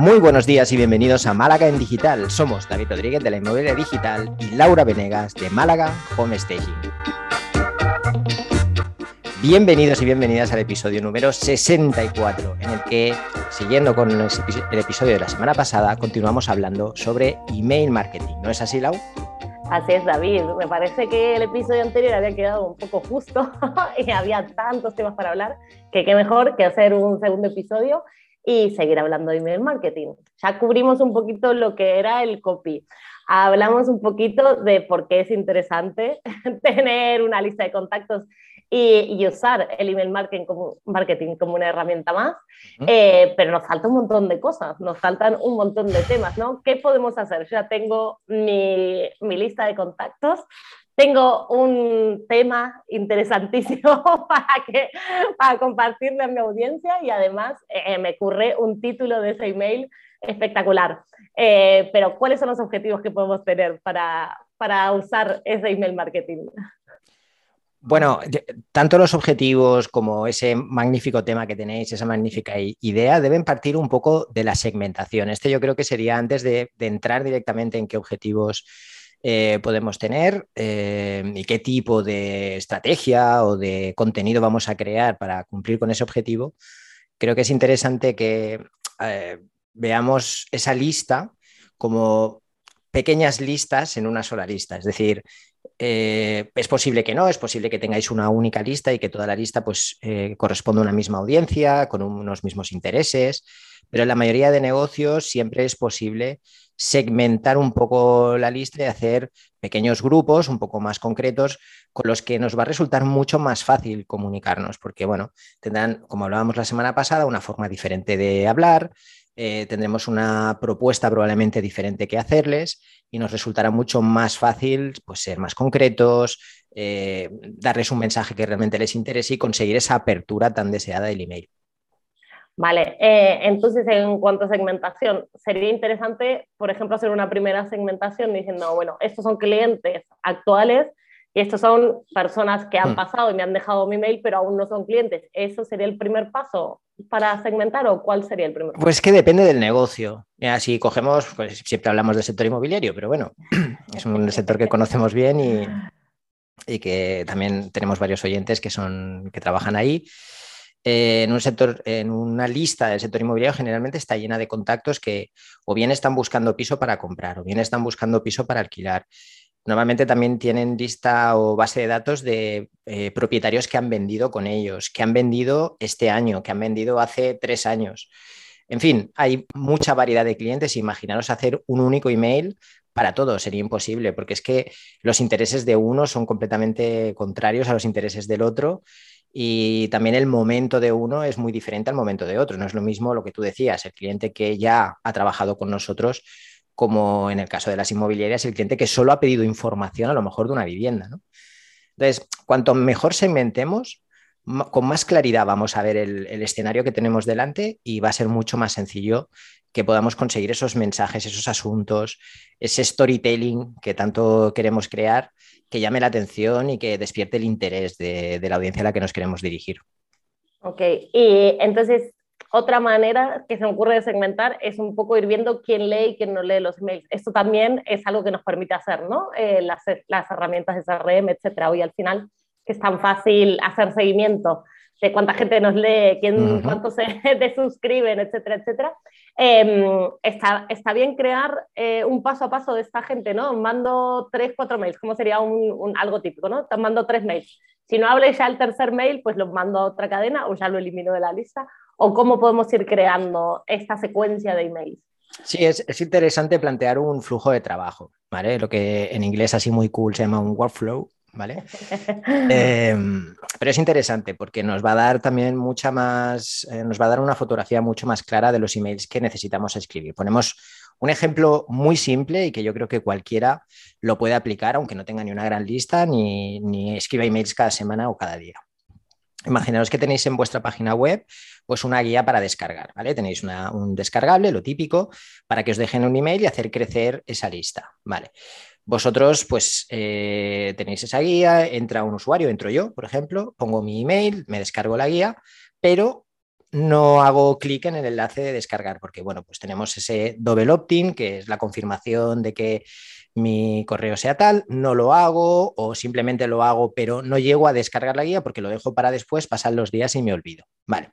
Muy buenos días y bienvenidos a Málaga en Digital. Somos David Rodríguez de la Inmobiliaria Digital y Laura Venegas de Málaga Home Staging. Bienvenidos y bienvenidas al episodio número 64, en el que, siguiendo con el episodio de la semana pasada, continuamos hablando sobre email marketing. ¿No es así, Lau? Así es, David. Me parece que el episodio anterior había quedado un poco justo y había tantos temas para hablar que qué mejor que hacer un segundo episodio y seguir hablando de email marketing. Ya cubrimos un poquito lo que era el copy. Hablamos un poquito de por qué es interesante tener una lista de contactos y, usar el email marketing como, marketing como una herramienta más, eh, pero nos falta un montón de cosas, nos faltan un montón de temas, ¿no? ¿Qué podemos hacer? Yo ya tengo mi, mi lista de contactos, tengo un tema interesantísimo para, compartirle a mi audiencia y además eh, me ocurre un título de ese email espectacular. Eh, pero ¿cuáles son los objetivos que podemos tener para, para usar ese email marketing? Bueno, tanto los objetivos como ese magnífico tema que tenéis, esa magnífica idea, deben partir un poco de la segmentación. Este yo creo que sería antes de entrar directamente en qué objetivos eh, podemos tener eh, y qué tipo de estrategia o de contenido vamos a crear para cumplir con ese objetivo, creo que es interesante que eh, veamos esa lista como pequeñas listas en una sola lista. Es decir, es posible que no, es posible que tengáis una única lista y que toda la lista pues, corresponda a una misma audiencia, con unos mismos intereses, pero en la mayoría de negocios siempre es posible segmentar un poco la lista y hacer pequeños grupos un poco más concretos con los que nos va a resultar mucho más fácil comunicarnos, porque bueno, tendrán, como hablábamos la semana pasada, una forma diferente de hablar, eh, tendremos una propuesta probablemente diferente que hacerles y nos resultará mucho más fácil pues, ser más concretos, eh, darles un mensaje que realmente les interese y conseguir esa apertura tan deseada del email. Vale, eh, entonces en cuanto a segmentación, sería interesante, por ejemplo, hacer una primera segmentación diciendo, bueno, estos son clientes actuales y estos son personas que han hmm. pasado y me han dejado mi mail, pero aún no son clientes. ¿Eso sería el primer paso para segmentar o cuál sería el primer paso? Pues que depende del negocio. Si cogemos, pues siempre hablamos del sector inmobiliario, pero bueno, es un sector que conocemos bien y, y que también tenemos varios oyentes que, son, que trabajan ahí. Eh, en un sector, en una lista del sector inmobiliario generalmente está llena de contactos que o bien están buscando piso para comprar o bien están buscando piso para alquilar. Normalmente también tienen lista o base de datos de eh, propietarios que han vendido con ellos, que han vendido este año, que han vendido hace tres años. En fin, hay mucha variedad de clientes. Imaginaros hacer un único email para todos, sería imposible, porque es que los intereses de uno son completamente contrarios a los intereses del otro y también el momento de uno es muy diferente al momento de otro. No es lo mismo lo que tú decías, el cliente que ya ha trabajado con nosotros, como en el caso de las inmobiliarias, el cliente que solo ha pedido información a lo mejor de una vivienda. Entonces, cuanto mejor segmentemos, con más claridad vamos a ver el, escenario que tenemos delante y va a ser mucho más sencillo que podamos conseguir esos mensajes, esos asuntos, ese storytelling que tanto queremos crear, que llame la atención y que despierte el interés de, la audiencia a la que nos queremos dirigir. Ok, y entonces otra manera que se me ocurre de segmentar es un poco ir viendo quién lee y quién no lee los emails. Esto también es algo que nos permite hacer, ¿no? Eh, las, herramientas de CRM, etcétera. Hoy al final que es tan fácil hacer seguimiento de cuánta gente nos lee, quién, cuántos se desuscriben, etcétera, etcétera. Em, está, está, bien crear eh, un paso a paso de esta gente, ¿no? Mando tres, cuatro mails, ¿cómo sería un, algo típico, ¿no? Te mando tres mails. Si no hables ya el tercer mail, pues lo mando a otra cadena o ya lo elimino de la lista. ¿O cómo podemos ir creando esta secuencia de emails? Sí, es, es, interesante plantear un flujo de trabajo, ¿vale? Lo que en inglés así muy cool se llama un workflow, ¿vale? Em, pero es interesante porque nos va a dar también mucha más, eh, nos va a dar una fotografía mucho más clara de los emails que necesitamos escribir. Ponemos un ejemplo muy simple y que yo creo que cualquiera lo puede aplicar, aunque no tenga ni una gran lista ni, ni escriba emails cada semana o cada día. Imaginaos que tenéis en vuestra página web pues una guía para descargar, ¿vale? Tenéis un descargable, lo típico, para que os dejen un email y hacer crecer esa lista, ¿vale? Vosotros, pues, eh, tenéis esa guía, entra un usuario, entro yo, por ejemplo, pongo mi email, me descargo la guía, pero no hago clic en el enlace de descargar, porque bueno, pues tenemos ese double opt-in, que es la confirmación de que mi correo sea tal, no lo hago o simplemente lo hago, pero no llego a descargar la guía porque lo dejo para después, pasan los días y me olvido. Vale.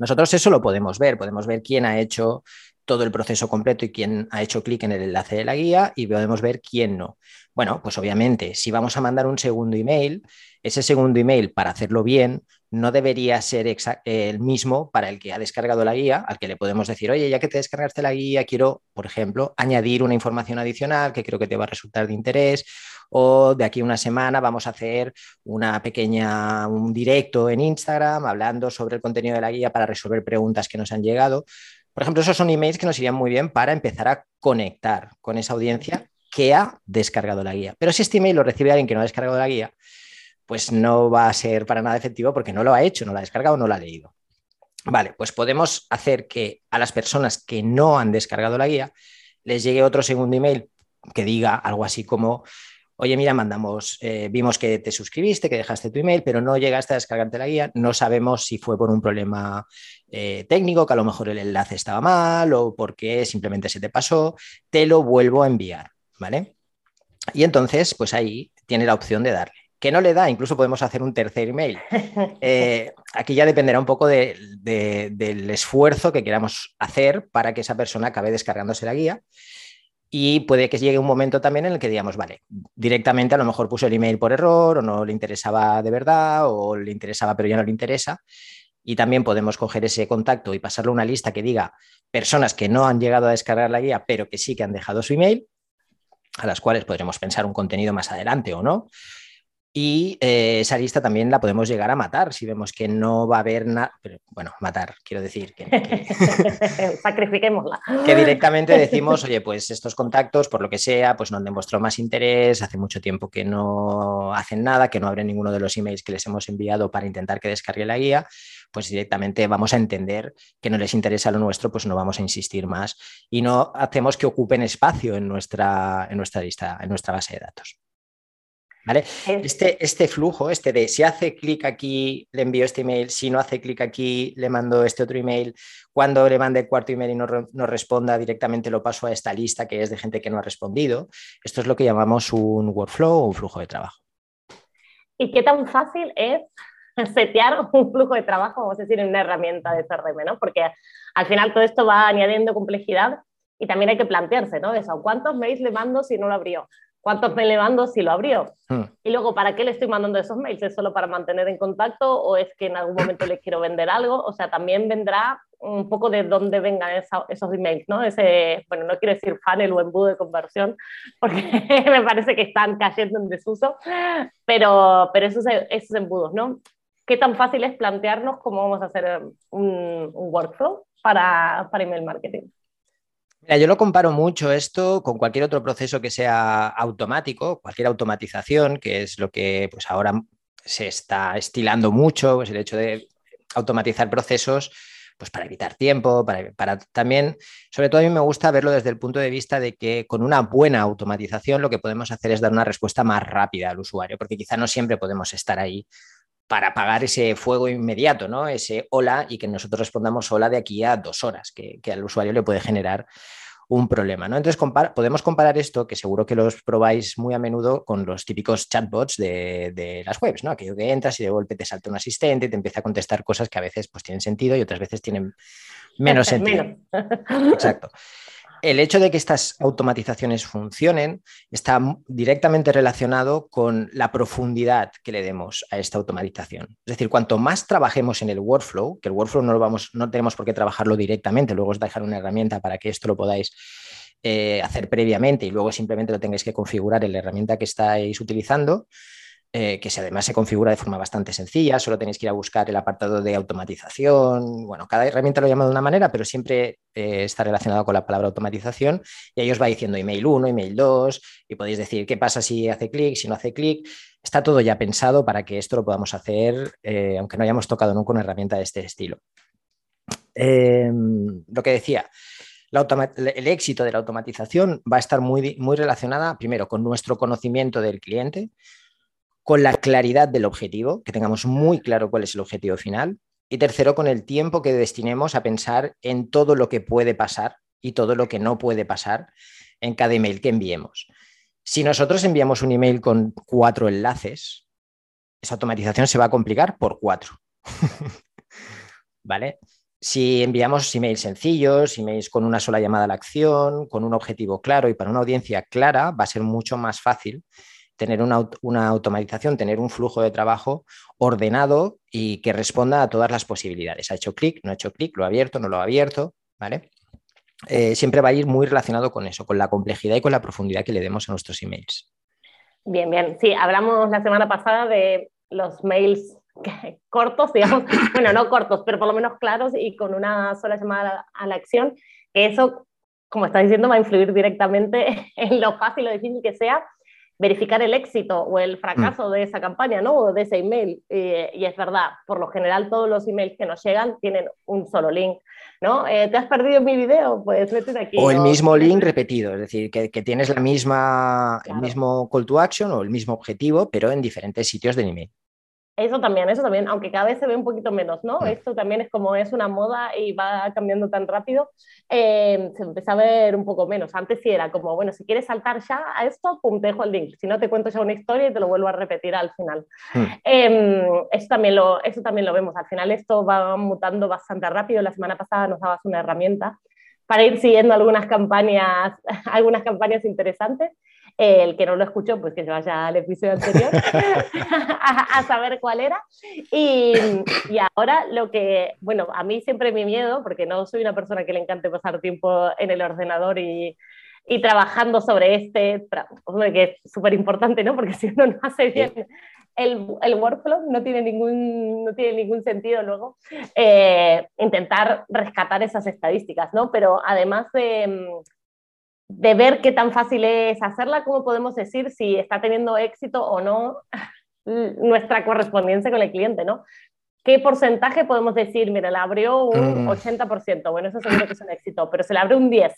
Nosotros eso lo podemos ver, podemos ver quién ha hecho todo el proceso completo y quién ha hecho clic en el enlace de la guía y podemos ver quién no. Bueno, pues obviamente, si vamos a mandar un segundo email, ese segundo email, para hacerlo bien, no debería ser el mismo para el que ha descargado la guía, al que le podemos decir, oye, ya que te descargaste la guía, quiero, por ejemplo, añadir una información adicional que creo que te va a resultar de interés, o de aquí a una semana vamos a hacer una pequeña, un directo en Instagram hablando sobre el contenido de la guía para resolver preguntas que nos han llegado. Por ejemplo, esos son emails que nos irían muy bien para empezar a conectar con esa audiencia que ha descargado la guía. Pero si este email lo recibe alguien que no ha descargado la guía, pues no va a ser para nada efectivo porque no lo ha hecho, no lo ha descargado, no lo ha leído. Vale, pues podemos hacer que a las personas que no han descargado la guía les llegue otro segundo email que diga algo así como oye, mira, mandamos, eh, vimos que te suscribiste, que dejaste tu email, pero no llegaste a descargarte la guía, no sabemos si fue por un problema eh, técnico, que a lo mejor el enlace estaba mal o porque simplemente se te pasó, te lo vuelvo a enviar, ¿vale? Y entonces, pues ahí tiene la opción de darle. Que no le da, incluso podemos hacer un tercer email. Eh, aquí ya dependerá un poco del esfuerzo que queramos hacer para que esa persona acabe descargándose la guía. Y puede que llegue un momento también en el que digamos, vale, directamente a lo mejor puso el email por error o no le interesaba de verdad o le interesaba pero ya no le interesa. Y también podemos coger ese contacto y pasarle una lista que diga personas que no han llegado a descargar la guía pero que sí que han dejado su email, a las cuales podremos pensar un contenido más adelante o no. Y eh, esa lista también la podemos llegar a matar si vemos que no va a haber nada. Bueno, matar, quiero decir que. Sacrifiquémosla. Que directamente decimos, oye, pues estos contactos, por lo que sea, pues no han demostrado más interés, hace mucho tiempo que no hacen nada, que no abren ninguno de los emails que les hemos enviado para intentar que descargue la guía, pues directamente vamos a entender que no les interesa lo nuestro, pues no vamos a insistir más y no hacemos que ocupen espacio en nuestra, en nuestra lista, en nuestra base de datos. Este, este flujo, este de si hace clic aquí, le envío este email, si no hace clic aquí, le mando este otro email, cuando le mande el cuarto email y no, no, responda, directamente lo paso a esta lista que es de gente que no ha respondido. Esto es lo que llamamos un workflow o un flujo de trabajo. ¿Y qué tan fácil es setear un flujo de trabajo, vamos a decir, en una herramienta de CRM, ¿no? Porque al final todo esto va añadiendo complejidad y también hay que plantearse, ¿no? Eso, ¿cuántos mails le mando si no lo abrió? ¿Cuántos mails le mando si lo abrió? Hmm. Y luego, ¿para qué le estoy mandando esos mails? ¿Es solo para mantener en contacto o es que en algún momento le quiero vender algo? O sea, también vendrá un poco de dónde vengan esos emails, ¿no? Ese, bueno, no quiero decir funnel o embudo de conversión, porque me parece que están cayendo en desuso, pero, pero esos, esos embudos, ¿no? ¿Qué tan fácil es plantearnos cómo vamos a hacer un, un workflow para, para email marketing? Mira, yo lo comparo mucho esto con cualquier otro proceso que sea automático, cualquier automatización, que es lo que pues ahora se está estilando mucho, pues el hecho de automatizar procesos pues para evitar tiempo, para, para, también, sobre todo a mí me gusta verlo desde el punto de vista de que con una buena automatización lo que podemos hacer es dar una respuesta más rápida al usuario, porque quizá no siempre podemos estar ahí para apagar ese fuego inmediato, ¿no? Ese hola y que nosotros respondamos hola de aquí a dos horas, que, al usuario le puede generar un problema, ¿no? Entonces podemos comparar esto, que seguro que los probáis muy a menudo con los típicos chatbots de, las webs, ¿no? Aquello que entras y de golpe te salta un asistente y te empieza a contestar cosas que a veces pues, tienen sentido y otras veces tienen menos sentido. Exacto el hecho de que estas automatizaciones funcionen está directamente relacionado con la profundidad que le demos a esta automatización. Es decir, cuanto más trabajemos en el workflow, que el workflow no lo vamos, no tenemos por qué trabajarlo directamente, luego os dejar una herramienta para que esto lo podáis eh, hacer previamente y luego simplemente lo tengáis que configurar en la herramienta que estáis utilizando. Eh, que además se configura de forma bastante sencilla, solo tenéis que ir a buscar el apartado de automatización. Bueno, cada herramienta lo llama de una manera, pero siempre eh, está relacionado con la palabra automatización y ahí os va diciendo email 1, email 2 y podéis decir qué pasa si hace clic, si no hace clic. Está todo ya pensado para que esto lo podamos hacer, eh, aunque no hayamos tocado nunca una herramienta de este estilo. Em, lo que decía, el éxito de la automatización va a estar muy, muy relacionada, primero, con nuestro conocimiento del cliente, con la claridad del objetivo, que tengamos muy claro cuál es el objetivo final Y tercero, con el tiempo que destinemos a pensar en todo lo que puede pasar y todo lo que no puede pasar en cada email que enviemos. Si nosotros enviamos un email con cuatro enlaces, esa automatización se va a complicar por cuatro. ¿Vale? Si enviamos emails sencillos, emails con una sola llamada a la acción, con un objetivo claro y para una audiencia clara, va a ser mucho más fácil tener una, una, automatización, tener un flujo de trabajo ordenado y que responda a todas las posibilidades. Ha hecho clic, no ha hecho clic, lo ha abierto, no lo ha abierto, ¿vale? Eh, siempre va a ir muy relacionado con eso, con la complejidad y con la profundidad que le demos a nuestros emails. Bien, bien. Sí, hablamos la semana pasada de los mails cortos, digamos, bueno, no cortos, pero por lo menos claros y con una sola llamada a la acción, que eso, como estás diciendo, va a influir directamente en lo fácil o difícil que sea verificar el éxito o el fracaso mm. de esa campaña, ¿no? O de ese email. y es verdad, por lo general todos los emails que nos llegan tienen un solo link, ¿no? Eh, ¿Te has perdido mi video? Pues métete aquí. O el mismo link repetido, es decir, que, que tienes la misma, el mismo call to action o el mismo objetivo, pero en diferentes sitios del email. Eso también, eso también, aunque cada vez se ve un poquito menos, ¿no? Mm. Esto también es como es una moda y va cambiando tan rápido, eh, se empieza a ver un poco menos. Antes sí era como, bueno, si quieres saltar ya a esto, pum, te dejo el link. Si no, te cuento ya una historia y te lo vuelvo a repetir al final. Mm. Eh, eso, también lo, eso también lo vemos. Al final esto va mutando bastante rápido. La semana pasada nos dabas una herramienta para ir siguiendo algunas campañas, algunas campañas interesantes el que no lo escuchó, pues que se vaya al episodio anterior a, saber cuál era. Y, y, ahora lo que, bueno, a mí siempre mi miedo, porque no soy una persona que le encante pasar tiempo en el ordenador y, y trabajando sobre este, que es súper importante, ¿no? Porque si uno no hace bien el, el, workflow, no tiene ningún, no tiene ningún sentido luego eh, intentar rescatar esas estadísticas, ¿no? Pero además de de ver qué tan fácil es hacerla, cómo podemos decir si está teniendo éxito o no nuestra correspondencia con el cliente, ¿no? ¿Qué porcentaje podemos decir? Mira, la abrió un 80%, mm. bueno, eso seguro que es un éxito, pero se le abrió un 10%.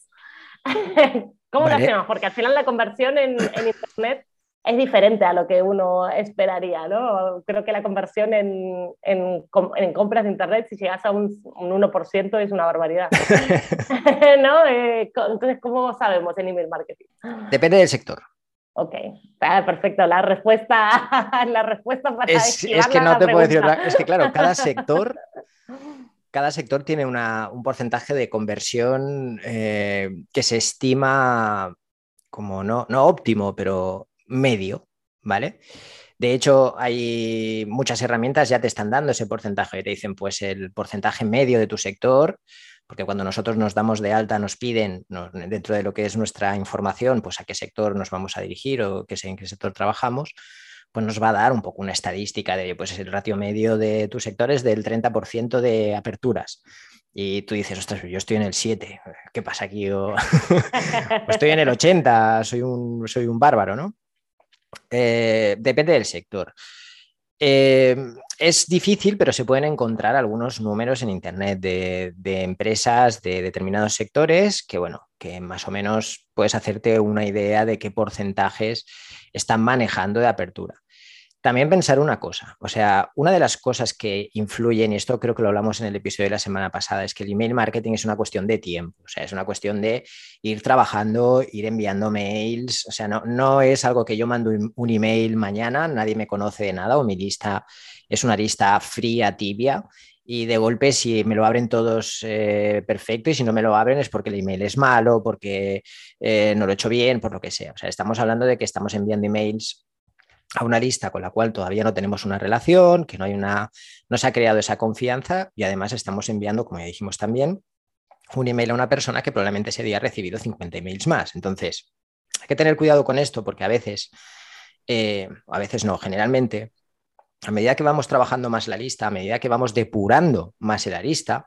¿Cómo lo hacemos? Porque al final la conversión en, en Internet es diferente a lo que uno esperaría, ¿no? Creo que la conversión en, en, en compras de Internet, si llegas a un, un 1%, es una barbaridad. ¿No? Eh, entonces, ¿cómo sabemos en email marketing? Depende del sector. Ok, perfecto. La respuesta, la respuesta para es, es que no te puedo decir. Es que claro, cada sector, cada sector tiene una, un porcentaje de conversión eh, que se estima como no, no óptimo, pero medio, ¿vale? De hecho, hay muchas herramientas ya te están dando ese porcentaje, te dicen pues el porcentaje medio de tu sector, porque cuando nosotros nos damos de alta nos piden dentro de lo que es nuestra información, pues a qué sector nos vamos a dirigir o qué, en qué sector trabajamos, pues nos va a dar un poco una estadísca de pues el ratio medio de tu sector es del 30% de aperturas. Y tú dices, ostras, yo estoy en el 7, ¿qué pasa aquí? O, estoy en el 80, soy un, soy un bárbaro, ¿no? Eh, depende del sector. Eh, es difícil, pero se pueden encontrar algunos números en Internet de, de, empresas de determinados sectores que, bueno, que más o menos puedes hacerte una idea de qué porcentajes están manejando de apertura. También pensar una cosa, o sea, una de las cosas que influyen, y esto creo que lo hablamos en el episodio de la semana pasada, es que el email marketing es una cuestión de tiempo, o sea, es una cuestión de ir trabajando, ir enviando mails, o sea, no, no es algo que yo mando un email mañana, nadie me conoce de nada o mi lista es una lista fría, tibia, y de golpe si me lo abren todos eh, perfecto y si no me lo abren es porque el email es malo, porque eh, no lo he hecho bien, por lo que sea. O sea, estamos hablando de que estamos enviando emails a una lista con la cual todavía no tenemos una relación, que no hay una, no se ha creado esa confianza y además estamos enviando, como ya dijimos también, un email a una persona que probablemente ese día ha recibido 50 emails más. Entonces, hay que tener cuidado con esto porque a veces, eh, a veces no, generalmente, a medida que vamos trabajando más la lista, a medida que vamos depurando más la lista,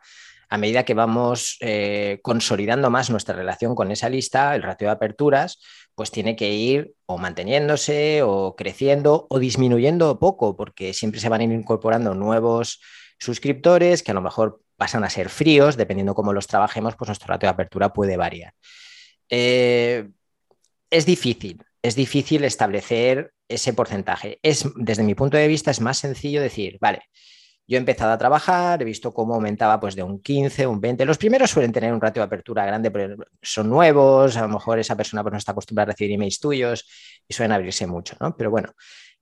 a medida que vamos eh, consolidando más nuestra relación con esa lista, el ratio de aperturas, pues tiene que ir o manteniéndose o creciendo o disminuyendo poco, porque siempre se van a ir incorporando nuevos suscriptores que a lo mejor pasan a ser fríos, dependiendo cómo los trabajemos, pues nuestro ratio de apertura puede variar. Eh, es difícil, es difícil establecer ese porcentaje. Es, desde mi punto de vista, es más sencillo decir, vale, yo he empezado a trabajar, he visto cómo aumentaba pues de un 15, un 20. Los primeros suelen tener un ratio de apertura grande, pero son nuevos, a lo mejor esa persona pues, no está acostumbrada a recibir emails tuyos y suelen abrirse mucho, ¿no? Pero bueno,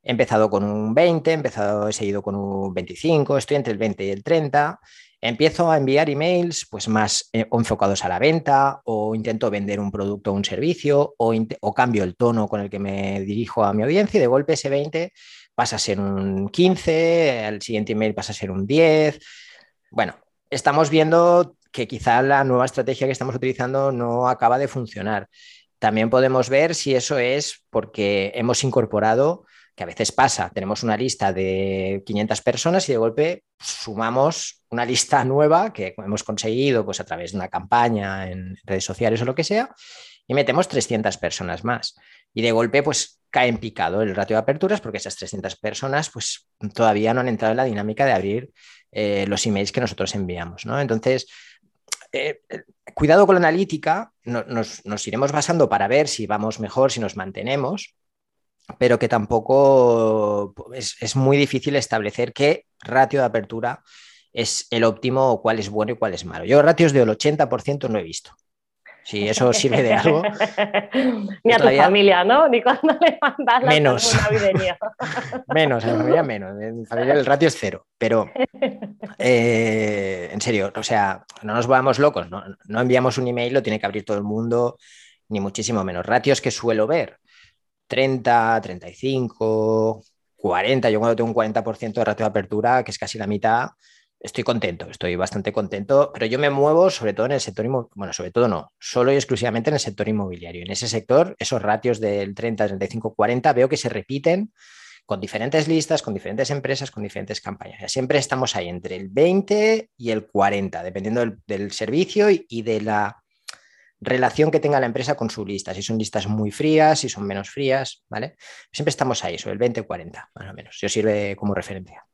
he empezado con un 20, he, empezado, he seguido con un 25, estoy entre el 20 y el 30. Empiezo a enviar emails pues más eh, enfocados a la venta o intento vender un producto o un servicio o, o cambio el tono con el que me dirijo a mi audiencia y de golpe ese 20 pasa a ser un 15, el siguiente email pasa a ser un 10. Bueno, estamos viendo que quizá la nueva estrategia que estamos utilizando no acaba de funcionar. También podemos ver si eso es porque hemos incorporado, que a veces pasa, tenemos una lista de 500 personas y de golpe sumamos una lista nueva que hemos conseguido pues, a través de una campaña en redes sociales o lo que sea, y metemos 300 personas más. Y de golpe, pues cae en picado el ratio de aperturas porque esas 300 personas pues todavía no han entrado en la dinámica de abrir eh, los emails que nosotros enviamos. ¿no? Entonces, eh, cuidado con la analítica, nos, iremos basando para ver si vamos mejor, si nos mantenemos, pero que tampoco es, muy difícil establecer qué ratio de apertura es el óptimo cuál es bueno y cuál es malo. Yo ratios del 80% no he visto. Si eso sirve de algo. Ni a tu familia, ¿no? Ni cuando le mandas la menos. menos, en mi familia menos. En mi familia el ratio es cero. Pero, eh, en serio, o sea, no nos volvamos locos. ¿no? no enviamos un email, lo tiene que abrir todo el mundo, ni muchísimo menos. Ratios que suelo ver: 30, 35, 40. Yo cuando tengo un 40% de ratio de apertura, que es casi la mitad, estoy contento, estoy bastante contento, pero yo me muevo sobre todo en el sector inmobiliario, bueno, sobre todo no, solo y exclusivamente en el sector inmobiliario. En ese sector, esos ratios del 30, 35, 40 veo que se repiten con diferentes listas, con diferentes empresas, con diferentes campañas. siempre estamos ahí entre el 20 y el 40, dependiendo del, servicio y, de la relación que tenga la empresa con su lista, si son listas muy frías, si son menos frías, ¿vale? Siempre estamos ahí, sobre el 20 40, más o menos. Os sirve como referencia.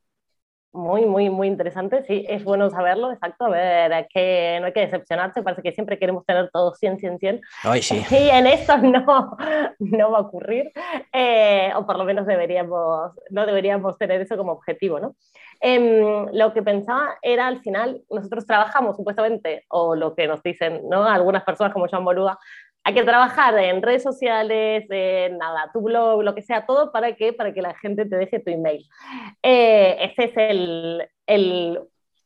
Muy, muy, muy interesante. Sí, es bueno saberlo, exacto. A ver, que no hay que decepcionarse. Parece que siempre queremos tener todo 100, 100, 100. Ay, sí. Y en esto no, no va a ocurrir. Eh, o por lo menos deberíamos, no deberíamos tener eso como objetivo, ¿no? Eh, lo que pensaba era al final, nosotros trabajamos supuestamente, o lo que nos dicen ¿no? algunas personas como Joan Boluda, hay que trabajar en redes sociales, en nada, tu blog, lo que sea, todo para que, para que la gente te deje tu email. Eh, ese es el, el,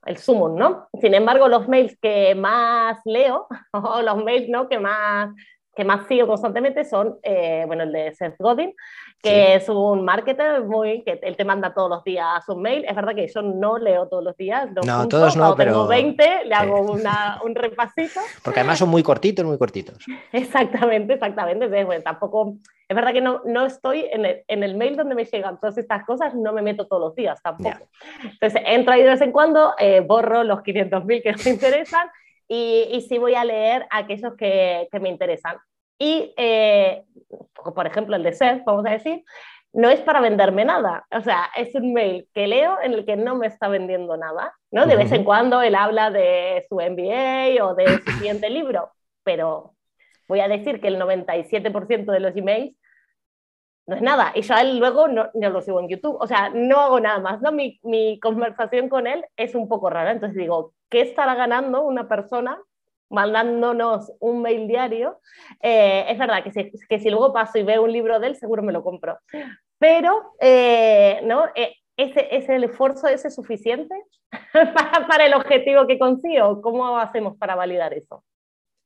el sumum, ¿no? Sin embargo, los mails que más leo, o los mails ¿no? que, más, que más sigo constantemente son, eh, bueno, el de Seth Godin, que es un marketer muy que él te manda todos los días un mail. Es verdad que yo no leo todos los días. No, todos no, pero tengo 20, le hago una, un repasito. Porque además son muy cortitos, muy cortitos. Exactamente, exactamente. Entonces, bueno, tampoco es verdad que no, no estoy en el, en el, mail donde me llegan todas estas cosas, no me meto todos los días tampoco. Entonces, entro ahí de vez en cuando, eh, borro los 500.000 que me interesan y, y sí voy a leer aquellos que, que me interesan. Y, eh, por ejemplo, el de Seth, vamos a decir, no es para venderme nada. O sea, es un mail que leo en el que no me está vendiendo nada. ¿no? De vez en cuando él habla de su MBA o de su siguiente libro, pero voy a decir que el 97% de los emails no es nada. Y yo a él luego no, no, lo sigo en YouTube. O sea, no hago nada más. ¿no? Mi, mi conversación con él es un poco rara. Entonces digo, ¿qué estará ganando una persona mandándonos un mail diario, eh, es verdad que si, que si, luego paso y veo un libro de él, seguro me lo compro. Pero, eh, ¿no? Eh, ¿Ese, ¿Ese el esfuerzo ese suficiente para, para el objetivo que consigo? ¿Cómo hacemos para validar eso?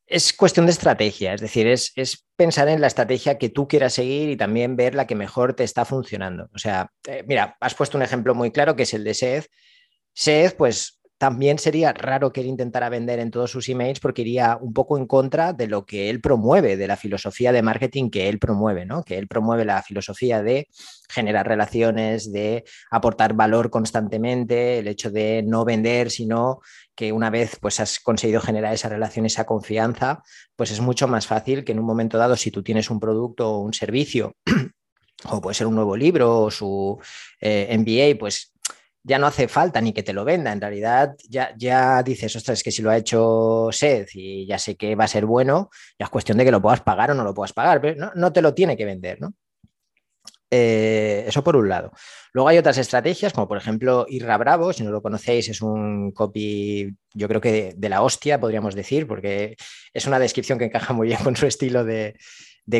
Es cuestión de estrategia, es decir, es, es, pensar en la estrategia que tú quieras seguir y también ver la que mejor te está funcionando. O sea, mira, has puesto un ejemplo muy claro que es el de Seth. Seth, pues también sería raro que él intentara vender en todos sus emails porque iría un poco en contra de lo que él promueve, de la filosofía de marketing que él promueve, ¿no? Que él promueve la filosofía de generar relaciones, de aportar valor constantemente, el hecho de no vender, sino que una vez pues has conseguido generar esa relación, esa confianza, pues es mucho más fácil que en un momento dado, si tú tienes un producto o un servicio, o puede ser un nuevo libro o su eh, MBA, pues ya no hace falta ni que te lo venda. En realidad ya, ya dices, ostras, es que si lo ha hecho Seth y ya sé que va a ser bueno, ya es cuestión de que lo puedas pagar o no lo puedas pagar, pero no, te lo tiene que vender, ¿no? Eh, eso por un lado. Luego hay otras estrategias, como por ejemplo Irra Bravo, si no lo conocéis, es un copy, yo creo que de, la hostia, podríamos decir, porque es una descripción que encaja muy bien con su estilo de,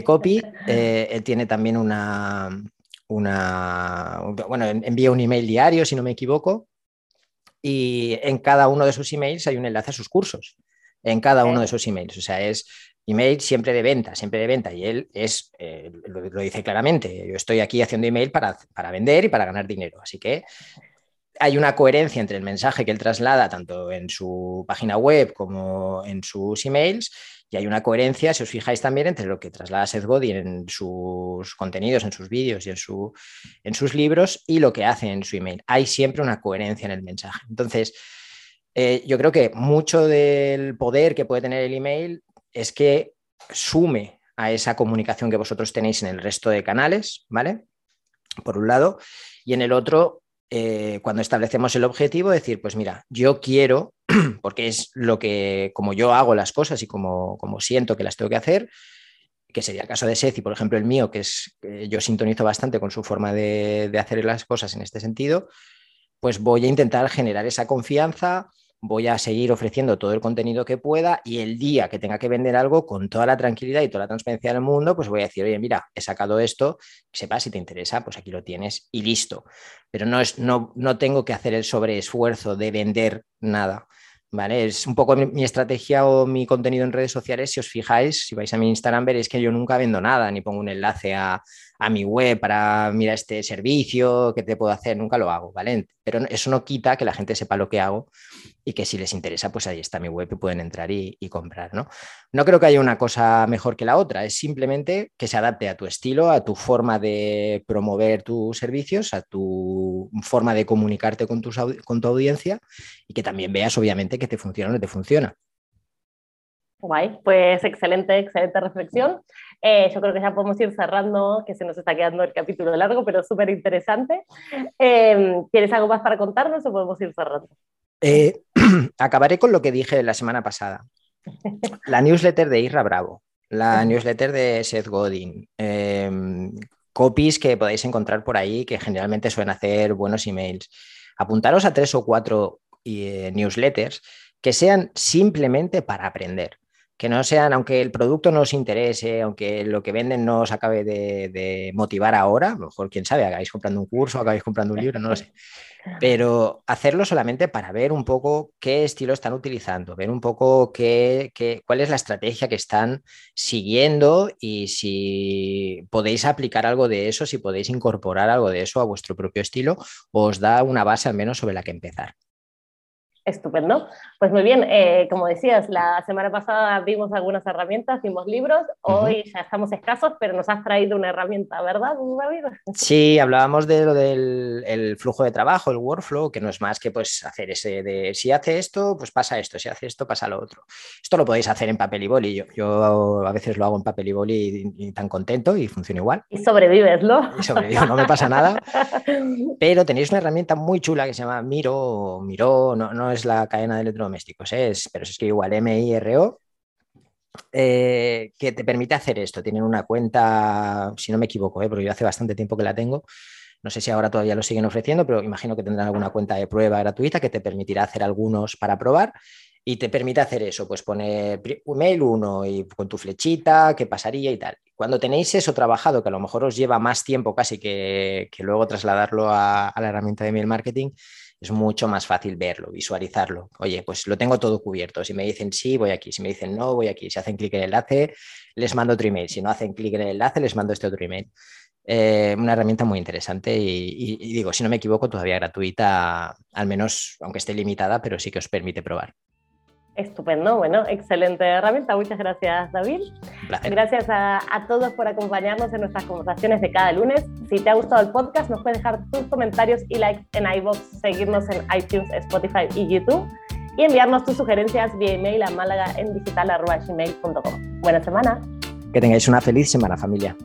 copy. Eh, él tiene también una, una, bueno, envía un email diario, si no me equivoco, y en cada uno de sus emails hay un enlace a sus cursos, en cada uno de sus emails. O sea, es email siempre de venta, siempre de venta. Y él es, eh, lo, dice claramente, yo estoy aquí haciendo email para, para vender y para ganar dinero. Así que hay una coherencia entre el mensaje que él traslada tanto en su página web como en sus emails y hay una coherencia, si os fijáis también, entre lo que traslada Seth Godin en sus contenidos, en sus vídeos y en, su, en sus libros y lo que hace en su email. Hay siempre una coherencia en el mensaje. Entonces, eh, yo creo que mucho del poder que puede tener el email es que sume a esa comunicación que vosotros tenéis en el resto de canales, ¿vale? Por un lado. Y en el otro, eh, cuando establecemos el objetivo, decir, pues mira, yo quiero, porque es lo que, como yo hago las cosas y como, como siento que las tengo que hacer, que sería el caso de Seth y, por ejemplo, el mío, que es yo sintonizo bastante con su forma de, de hacer las cosas en este sentido, pues voy a intentar generar esa confianza, voy a seguir ofreciendo todo el contenido que pueda y el día que tenga que vender algo con toda la tranquilidad y toda la transparencia del mundo, pues voy a decir, oye, mira, he sacado esto, sepa si te interesa, pues aquí lo tienes y listo. Pero no, es, no, no tengo que hacer el sobreesfuerzo de vender nada. ¿Vale? Es un poco mi, estrategia o mi contenido en redes sociales. Si os fijáis, si vais a mi Instagram, veréis que yo nunca vendo nada, ni pongo un enlace a, a mi web para mirar este servicio, que te puedo hacer, nunca lo hago, ¿vale? Pero eso no quita que la gente sepa lo que hago y que si les interesa, pues ahí está mi web y pueden entrar y, comprar, ¿no? No creo que haya una cosa mejor que la otra, es simplemente que se adapte a tu estilo, a tu forma de promover tus servicios, a tu forma de comunicarte con, con tu audiencia y que también veas, obviamente, que te funciona o no te funciona. Guay, pues excelente, excelente reflexión. Eh, yo creo que ya podemos ir cerrando, que se nos está quedando el capítulo largo, pero súper interesante. Eh, ¿Tienes algo más para contarnos o podemos ir cerrando? Eh, acabaré con lo que dije la semana pasada. La newsletter de Isra Bravo, la newsletter de Seth Godin, em, copies que podéis encontrar por ahí que generalmente suelen hacer buenos emails. Apuntaros a tres o cuatro eh, newsletters que sean simplemente para aprender que no sean, aunque el producto no os interese, aunque lo que venden no os acabe de, motivar ahora, a lo mejor quién sabe, acabáis comprando un curso, acabáis comprando un libro, no lo sé. Pero hacerlo solamente para ver un poco qué estilo están utilizando, ver un poco qué, cuál es la estrategia que están siguiendo y si podéis aplicar algo de eso, si podéis incorporar algo de eso a vuestro propio estilo, os da una base al menos sobre la que empezar. Estupendo. Pues muy bien, eh, como decías, la semana pasada vimos algunas herramientas, vimos libros, hoy ya estamos escasos, pero nos has traído una herramienta, ¿verdad, David? Sí, hablábamos de lo del flujo de trabajo, el workflow, que no es más que pues hacer ese de si hace esto, pues pasa esto, si hace esto, pasa lo otro. Esto lo podéis hacer en papel y boli, yo, yo a veces lo hago en papel y boli y, tan contento y funciona igual. Y sobrevives, ¿no? Y sobrevivo, no me pasa nada, pero tenéis una herramienta muy chula que se llama Miro, Miro, no, no es la cadena de electrodomésticos, ¿eh? es, pero es que igual M-I-R-O, eh, que te permite hacer esto. Tienen una cuenta, si no me equivoco, ¿eh? porque yo hace bastante tiempo que la tengo. No sé si ahora todavía lo siguen ofreciendo, pero imagino que tendrán alguna cuenta de prueba gratuita que te permitirá hacer algunos para probar y te permite hacer eso, pues poner email 1 y con tu flechita, qué pasaría y tal. Cuando tenéis eso trabajado, que a lo mejor os lleva más tiempo casi que, luego trasladarlo a, a, la herramienta de email marketing, es mucho más fácil verlo, visualizarlo. Oye, pues lo tengo todo cubierto. Si me dicen sí, voy aquí. Si me dicen no, voy aquí. Si hacen clic en el enlace, les mando otro email. Si no hacen clic en el enlace, les mando este otro email. Eh, una herramienta muy interesante y, y digo, si no me equivoco, todavía gratuita, al menos, aunque esté limitada, pero sí que os permite probar. Estupendo, bueno, excelente herramienta. Muchas gracias, David. Gracias a, todos por acompañarnos en nuestras conversaciones de cada lunes. Si te ha gustado el podcast, nos puedes dejar tus comentarios y likes en iVoox, seguirnos en iTunes, Spotify y YouTube y enviarnos tus sugerencias vía email a málaga en digital Buena semana. Que tengáis una feliz semana, familia.